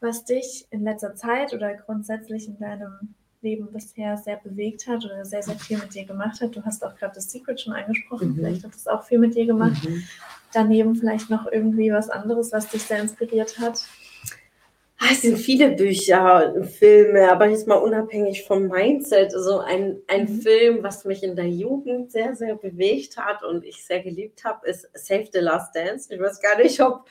was dich in letzter Zeit oder grundsätzlich in deinem Leben bisher sehr bewegt hat oder sehr, sehr viel mit dir gemacht hat? Du hast auch gerade das Secret schon angesprochen, mhm. vielleicht hat es auch viel mit dir gemacht. Mhm. Daneben vielleicht noch irgendwie was anderes, was dich sehr inspiriert hat? Ah, es sind viele Bücher und Filme, aber jetzt mal unabhängig vom Mindset. Also ein, ein mhm. Film, was mich in der Jugend sehr, sehr bewegt hat und ich sehr geliebt habe, ist Save the Last Dance. Ich weiß gar nicht, ob,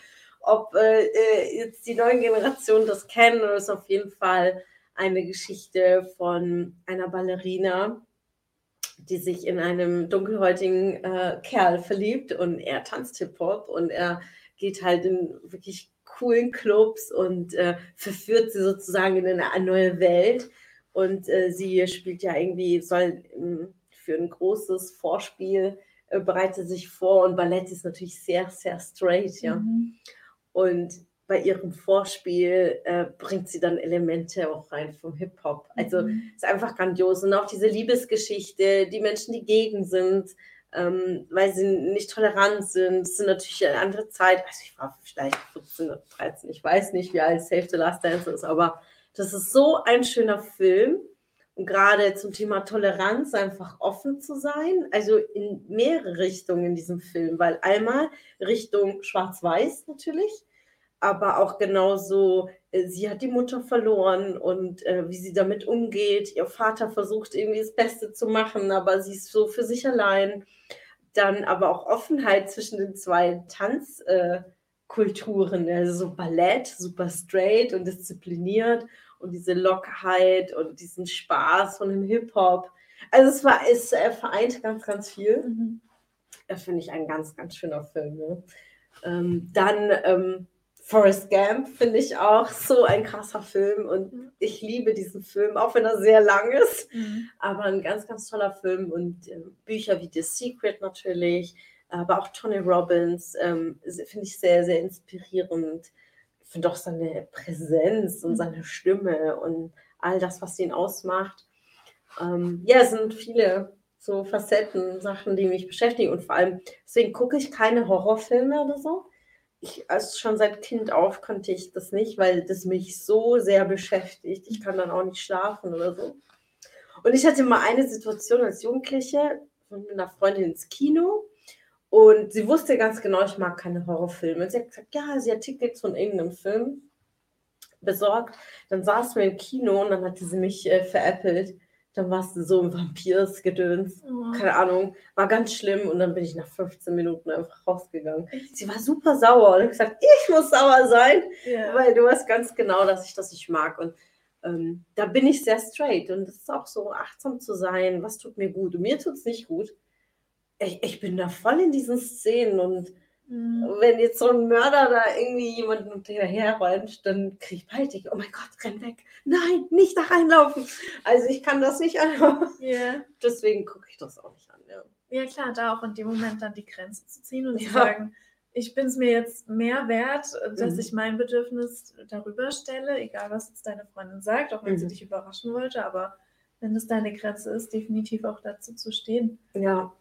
ob äh, äh jetzt die neuen Generationen das kennen oder ist auf jeden Fall eine Geschichte von einer Ballerina, die sich in einem dunkelhäutigen äh, Kerl verliebt und er tanzt Hip-Hop und er geht halt in wirklich coolen Clubs und äh, verführt sie sozusagen in eine neue Welt. Und äh, sie spielt ja irgendwie, soll ähm, für ein großes Vorspiel äh, bereitet sich vor und Ballett ist natürlich sehr, sehr straight, ja. Mhm. Und bei ihrem Vorspiel äh, bringt sie dann Elemente auch rein vom Hip-Hop. Also mhm. ist einfach grandios. Und auch diese Liebesgeschichte, die Menschen, die gegen sind, ähm, weil sie nicht tolerant sind. Es sind natürlich eine andere Zeit. Also ich war vielleicht 14 oder 13, ich weiß nicht, wie alt Save the Last Dance ist, aber das ist so ein schöner Film. Und gerade zum Thema Toleranz einfach offen zu sein, also in mehrere Richtungen in diesem Film, weil einmal Richtung Schwarz-Weiß natürlich, aber auch genauso, äh, sie hat die Mutter verloren und äh, wie sie damit umgeht. Ihr Vater versucht irgendwie das Beste zu machen, aber sie ist so für sich allein. Dann aber auch Offenheit zwischen den zwei Tanzkulturen, äh, also so Ballett, super straight und diszipliniert und diese Lockerheit und diesen Spaß von dem Hip-Hop. Also es war, es äh, vereint ganz, ganz viel. Mhm. Das finde ich ein ganz, ganz schöner Film. Ne? Ähm, dann ähm, Forrest Gump finde ich auch so ein krasser Film und mhm. ich liebe diesen Film, auch wenn er sehr lang ist, mhm. aber ein ganz, ganz toller Film und äh, Bücher wie The Secret natürlich, aber auch Tony Robbins ähm, finde ich sehr, sehr inspirierend. Ich finde auch seine Präsenz und mhm. seine Stimme und all das, was ihn ausmacht. Ähm, ja, es sind viele so Facetten, Sachen, die mich beschäftigen und vor allem, deswegen gucke ich keine Horrorfilme oder so ich, also schon seit Kind auf konnte ich das nicht, weil das mich so sehr beschäftigt. Ich kann dann auch nicht schlafen oder so. Und ich hatte mal eine Situation als Jugendliche mit einer Freundin ins Kino und sie wusste ganz genau, ich mag keine Horrorfilme. Und sie hat gesagt, ja, sie hat Tickets von irgendeinem Film besorgt. Dann saß wir im Kino und dann hatte sie mich äh, veräppelt dann warst du so ein Vampirsgedöns, oh. keine Ahnung, war ganz schlimm und dann bin ich nach 15 Minuten einfach rausgegangen. Sie war super sauer und ich gesagt, ich muss sauer sein, yeah. weil du weißt ganz genau, dass ich das nicht mag und ähm, da bin ich sehr straight und es ist auch so achtsam zu sein, was tut mir gut und mir tut es nicht gut. Ich, ich bin da voll in diesen Szenen und Mhm. Wenn jetzt so ein Mörder da irgendwie jemanden hinterher rennt, dann kriege ich bald oh mein Gott, renn weg. Nein, nicht da reinlaufen. Also ich kann das nicht einfach. Yeah. Deswegen gucke ich das auch nicht an. Ja. ja, klar, da auch in dem Moment dann die Grenze zu ziehen und ja. zu sagen, ich bin es mir jetzt mehr wert, dass mhm. ich mein Bedürfnis darüber stelle, egal was jetzt deine Freundin sagt, auch wenn mhm. sie dich überraschen wollte, aber wenn es deine Grenze ist, definitiv auch dazu zu stehen. Ja,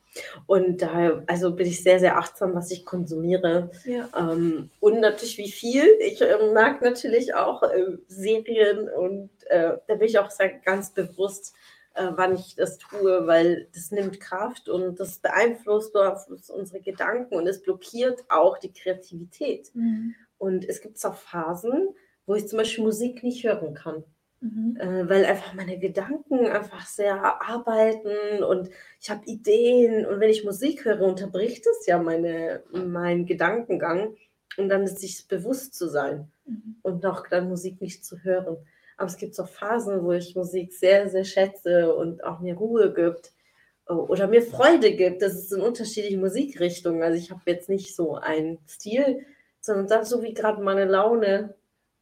und da also bin ich sehr, sehr achtsam, was ich konsumiere. Ja. Ähm, und natürlich wie viel. Ich äh, mag natürlich auch äh, Serien und äh, da bin ich auch sehr, ganz bewusst, äh, wann ich das tue, weil das nimmt Kraft und das beeinflusst, beeinflusst unsere Gedanken und es blockiert auch die Kreativität. Mhm. Und es gibt auch Phasen, wo ich zum Beispiel Musik nicht hören kann. Mhm. Äh, weil einfach meine Gedanken einfach sehr arbeiten und ich habe Ideen und wenn ich Musik höre, unterbricht es ja meine, meinen Gedankengang und dann ist sich bewusst zu sein mhm. und noch dann Musik nicht zu hören. Aber es gibt so Phasen, wo ich Musik sehr, sehr schätze und auch mir Ruhe gibt äh, oder mir Freude gibt. Das ist in unterschiedlichen Musikrichtungen. Also ich habe jetzt nicht so einen Stil, sondern dann so wie gerade meine Laune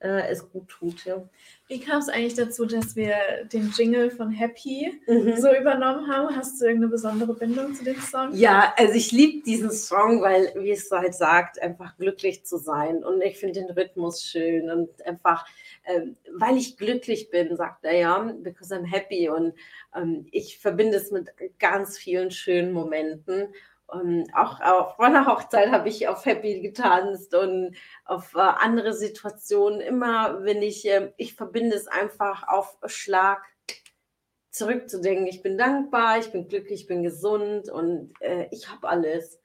äh, es gut tut. Ja. Wie kam es eigentlich dazu, dass wir den Jingle von Happy mhm. so übernommen haben? Hast du irgendeine besondere Bindung zu dem Song? Ja, also ich liebe diesen Song, weil, wie es halt sagt, einfach glücklich zu sein. Und ich finde den Rhythmus schön und einfach, ähm, weil ich glücklich bin, sagt er ja, because I'm happy. Und ähm, ich verbinde es mit ganz vielen schönen Momenten. Und auch auf meiner Hochzeit habe ich auf Happy getanzt und auf äh, andere Situationen. Immer, wenn ich, äh, ich verbinde es einfach auf Schlag zurückzudenken. Ich bin dankbar, ich bin glücklich, ich bin gesund und äh, ich habe alles.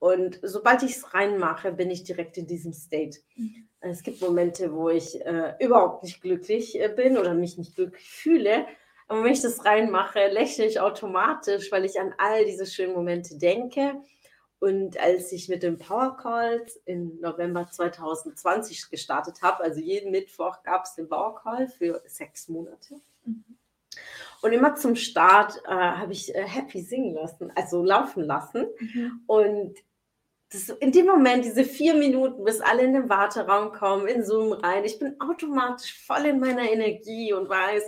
Und sobald ich es reinmache, bin ich direkt in diesem State. Mhm. Es gibt Momente, wo ich äh, überhaupt nicht glücklich äh, bin oder mich nicht glücklich fühle. Und wenn ich das reinmache, lächle ich automatisch, weil ich an all diese schönen Momente denke. Und als ich mit den Power Calls im November 2020 gestartet habe, also jeden Mittwoch gab es den Power Call für sechs Monate. Mhm. Und immer zum Start äh, habe ich äh, Happy singen lassen, also laufen lassen. Mhm. Und das, in dem Moment, diese vier Minuten, bis alle in den Warteraum kommen, in Zoom rein, ich bin automatisch voll in meiner Energie und weiß,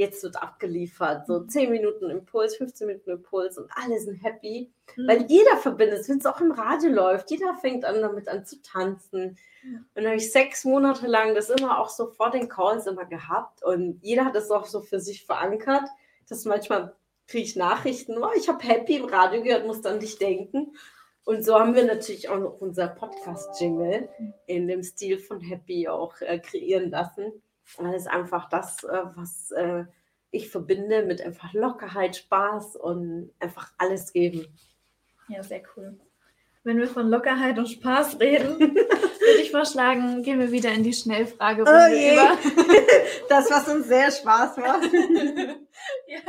jetzt wird abgeliefert. So 10 mhm. Minuten Impuls, 15 Minuten Impuls und alle sind happy. Mhm. Weil jeder verbindet, wenn es auch im Radio läuft, jeder fängt an, damit an zu tanzen. Und dann habe ich sechs Monate lang das immer auch so vor den Calls immer gehabt. Und jeder hat das auch so für sich verankert, dass manchmal kriege ich Nachrichten, oh, ich habe Happy im Radio gehört, muss an dich denken. Und so haben wir natürlich auch noch unser Podcast-Jingle mhm. in dem Stil von Happy auch äh, kreieren lassen. Weil es einfach das, äh, was äh, ich verbinde mit einfach Lockerheit, Spaß und einfach alles geben. Ja, sehr cool. Wenn wir von Lockerheit und Spaß reden, würde ich vorschlagen, gehen wir wieder in die Schnellfragerunde oh über. das, was uns sehr Spaß macht. ja.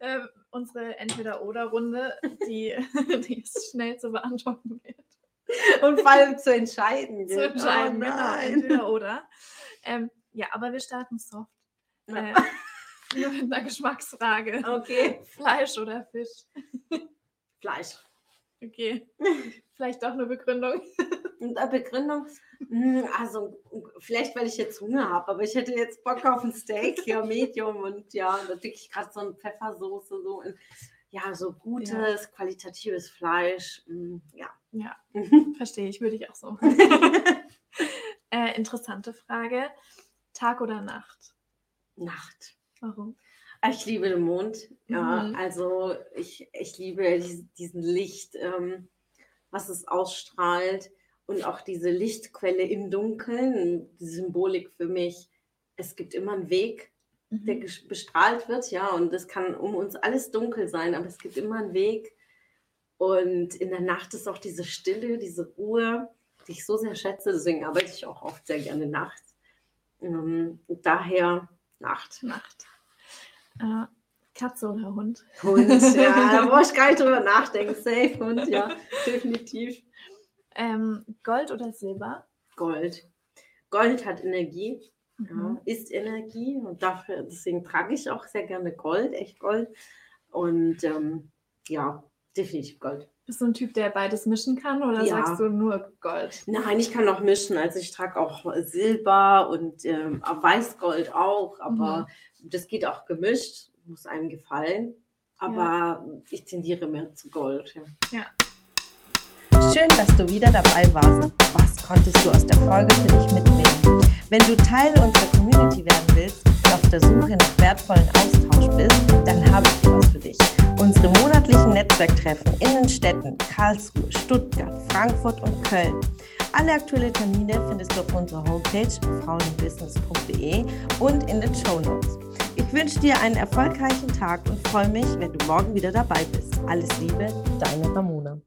Ähm, unsere Entweder-Oder-Runde, die, die es schnell zu beantworten wird. Und vor allem zu entscheiden. Zu entscheiden, oh, genau. Entweder-Oder. Ähm, ja, aber wir starten soft. Äh, nur mit einer Geschmacksfrage. Okay. Fleisch oder Fisch? Fleisch. Okay. Vielleicht doch eine Begründung. Eine Begründung? Hm, also, vielleicht, weil ich jetzt Hunger habe, aber ich hätte jetzt Bock auf ein Steak, ja, Medium und ja, da wirklich gerade so eine Pfeffersoße, so in, ja, so gutes, ja. qualitatives Fleisch. Hm, ja. Ja, verstehe ich, würde ich auch so. äh, interessante Frage. Tag oder Nacht? Nacht. Warum? Ah, ich liebe den Mond. Ja, mhm. also ich, ich liebe diesen Licht, ähm, was es ausstrahlt und auch diese Lichtquelle im Dunkeln. Die Symbolik für mich. Es gibt immer einen Weg, mhm. der bestrahlt wird, ja, und es kann um uns alles dunkel sein, aber es gibt immer einen Weg. Und in der Nacht ist auch diese Stille, diese Ruhe, die ich so sehr schätze. Deswegen arbeite ich auch oft sehr gerne nachts. Ähm, daher Nacht. Nacht. Äh, Katze oder Hund? Hund, ja, da brauche ich gar nicht drüber nachdenken. Safe Hund, ja, definitiv. Ähm, Gold oder Silber? Gold. Gold hat Energie, mhm. ja, ist Energie und dafür, deswegen trage ich auch sehr gerne Gold, echt Gold. Und ähm, ja, definitiv Gold. Bist du ein Typ, der beides mischen kann oder ja. sagst du nur Gold? Nein, ich kann auch mischen. Also ich trage auch Silber und ähm, Weißgold auch, aber mhm. das geht auch gemischt, muss einem gefallen. Aber ja. ich tendiere mehr zu Gold. Ja. ja. Schön, dass du wieder dabei warst. Was konntest du aus der Folge für dich mitnehmen? Wenn du Teil unserer Community werden willst und auf der Suche nach wertvollen Austausch bist, dann habe ich etwas für dich. Unsere monatlichen Netzwerktreffen in den Städten Karlsruhe, Stuttgart, Frankfurt und Köln. Alle aktuellen Termine findest du auf unserer Homepage frauenbusiness.de und in den Show Notes. Ich wünsche dir einen erfolgreichen Tag und freue mich, wenn du morgen wieder dabei bist. Alles Liebe, deine Ramona.